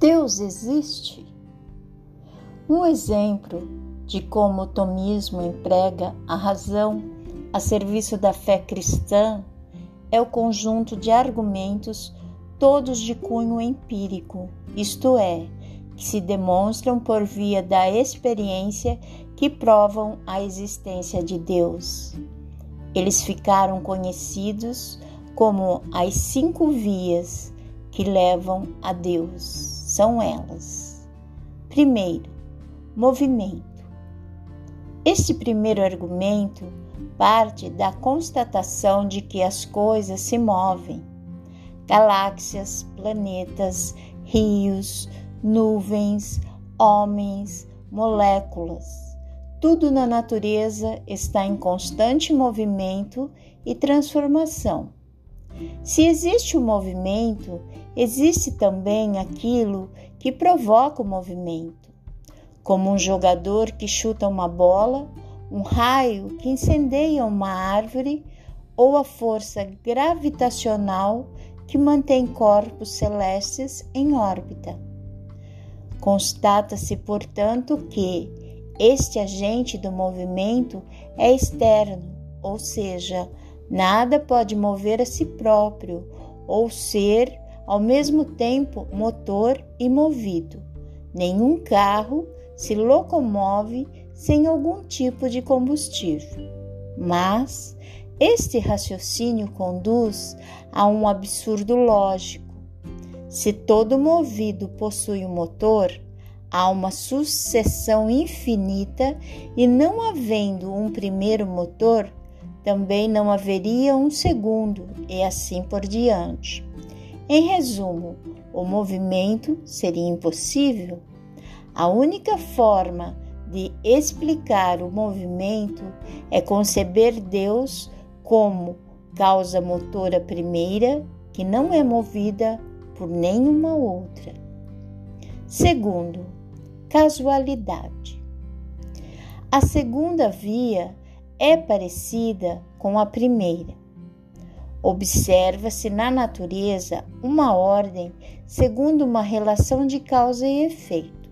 Deus existe? Um exemplo de como o tomismo emprega a razão a serviço da fé cristã é o conjunto de argumentos, todos de cunho empírico, isto é, que se demonstram por via da experiência que provam a existência de Deus. Eles ficaram conhecidos como as cinco vias que levam a Deus. São elas. Primeiro, movimento. Este primeiro argumento parte da constatação de que as coisas se movem. Galáxias, planetas, rios, nuvens, homens, moléculas. Tudo na natureza está em constante movimento e transformação. Se existe o um movimento, existe também aquilo que provoca o movimento, como um jogador que chuta uma bola, um raio que incendeia uma árvore ou a força gravitacional que mantém corpos celestes em órbita. Constata-se, portanto, que este agente do movimento é externo, ou seja, Nada pode mover a si próprio ou ser ao mesmo tempo motor e movido. Nenhum carro se locomove sem algum tipo de combustível. Mas este raciocínio conduz a um absurdo lógico. Se todo movido possui um motor, há uma sucessão infinita e não havendo um primeiro motor, também não haveria um segundo, e assim por diante. Em resumo, o movimento seria impossível. A única forma de explicar o movimento é conceber Deus como causa motora primeira que não é movida por nenhuma outra. Segundo, casualidade. A segunda via é parecida com a primeira. Observa-se na natureza uma ordem segundo uma relação de causa e efeito.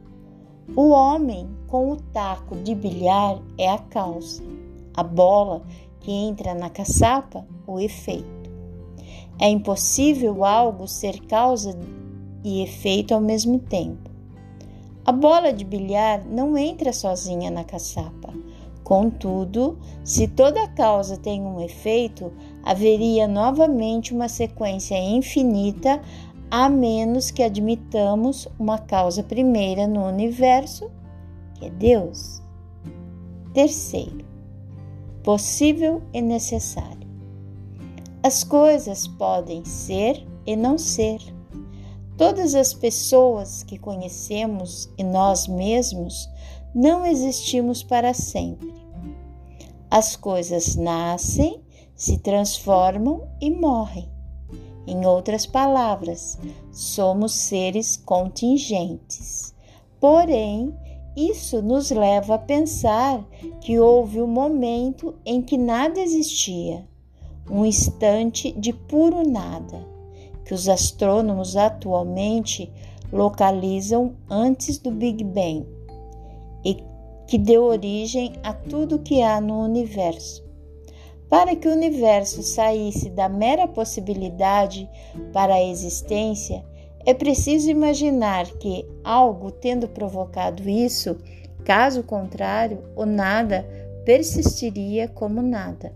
O homem com o taco de bilhar é a causa, a bola que entra na caçapa, o efeito. É impossível algo ser causa e efeito ao mesmo tempo. A bola de bilhar não entra sozinha na caçapa. Contudo, se toda causa tem um efeito, haveria novamente uma sequência infinita, a menos que admitamos uma causa primeira no universo, que é Deus. Terceiro, possível e necessário. As coisas podem ser e não ser. Todas as pessoas que conhecemos e nós mesmos não existimos para sempre. As coisas nascem, se transformam e morrem. Em outras palavras, somos seres contingentes. Porém, isso nos leva a pensar que houve um momento em que nada existia, um instante de puro nada, que os astrônomos atualmente localizam antes do Big Bang e que deu origem a tudo que há no universo. Para que o universo saísse da mera possibilidade para a existência, é preciso imaginar que, algo tendo provocado isso, caso contrário, o nada persistiria como nada.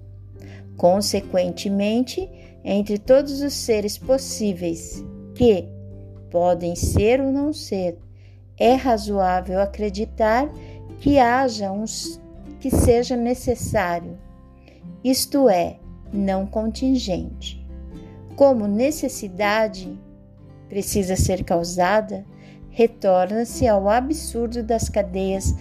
Consequentemente, entre todos os seres possíveis que podem ser ou não ser, é razoável acreditar que haja um que seja necessário, isto é, não contingente. Como necessidade precisa ser causada, retorna-se ao absurdo das cadeias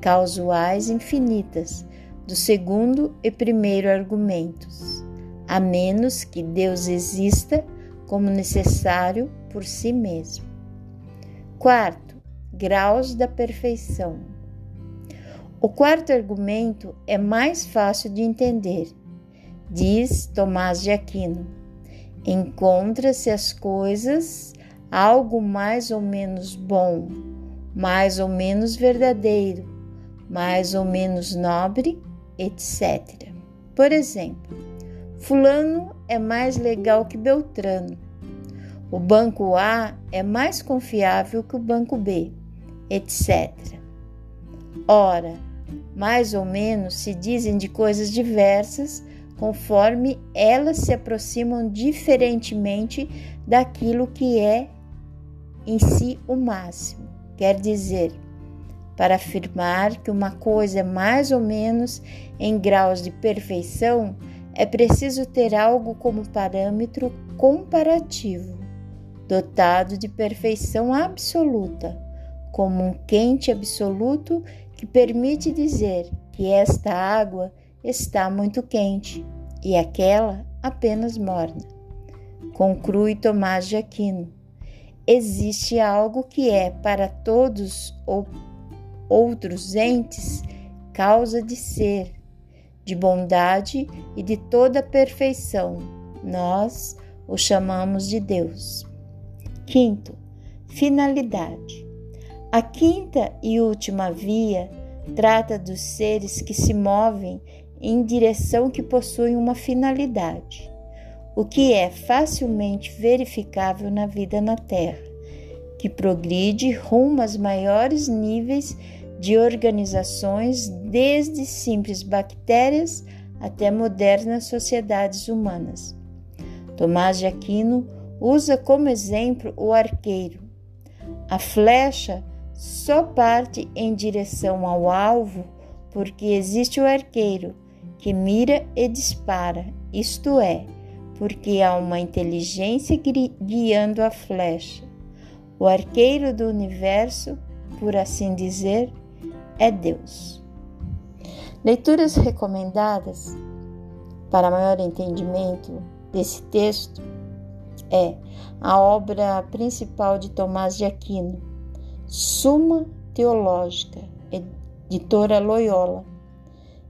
causais infinitas do segundo e primeiro argumentos, a menos que Deus exista como necessário por si mesmo. Quarto, graus da perfeição. O quarto argumento é mais fácil de entender. Diz Tomás de Aquino: encontra-se as coisas algo mais ou menos bom, mais ou menos verdadeiro, mais ou menos nobre, etc. Por exemplo, Fulano é mais legal que Beltrano. O banco A é mais confiável que o banco B, etc. Ora, mais ou menos se dizem de coisas diversas conforme elas se aproximam diferentemente daquilo que é em si o máximo. Quer dizer, para afirmar que uma coisa é mais ou menos em graus de perfeição, é preciso ter algo como parâmetro comparativo, dotado de perfeição absoluta, como um quente absoluto que permite dizer que esta água está muito quente e aquela apenas morna. Conclui Tomás de Aquino. Existe algo que é para todos ou outros entes causa de ser, de bondade e de toda perfeição. Nós o chamamos de Deus. Quinto, finalidade. A quinta e última via trata dos seres que se movem em direção que possuem uma finalidade, o que é facilmente verificável na vida na Terra, que progride rumo aos maiores níveis de organizações, desde simples bactérias até modernas sociedades humanas. Tomás de Aquino usa como exemplo o arqueiro. A flecha só parte em direção ao alvo porque existe o arqueiro que mira e dispara, isto é, porque há uma inteligência guiando a flecha. O arqueiro do universo, por assim dizer, é Deus. Leituras recomendadas para maior entendimento desse texto é a obra principal de Tomás de Aquino, Suma Teológica, editora Loyola,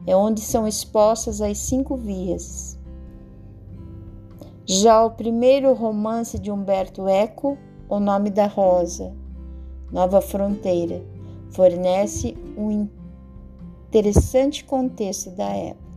é onde são expostas as cinco vias. Já o primeiro romance de Humberto Eco, O Nome da Rosa, Nova Fronteira, fornece um interessante contexto da época.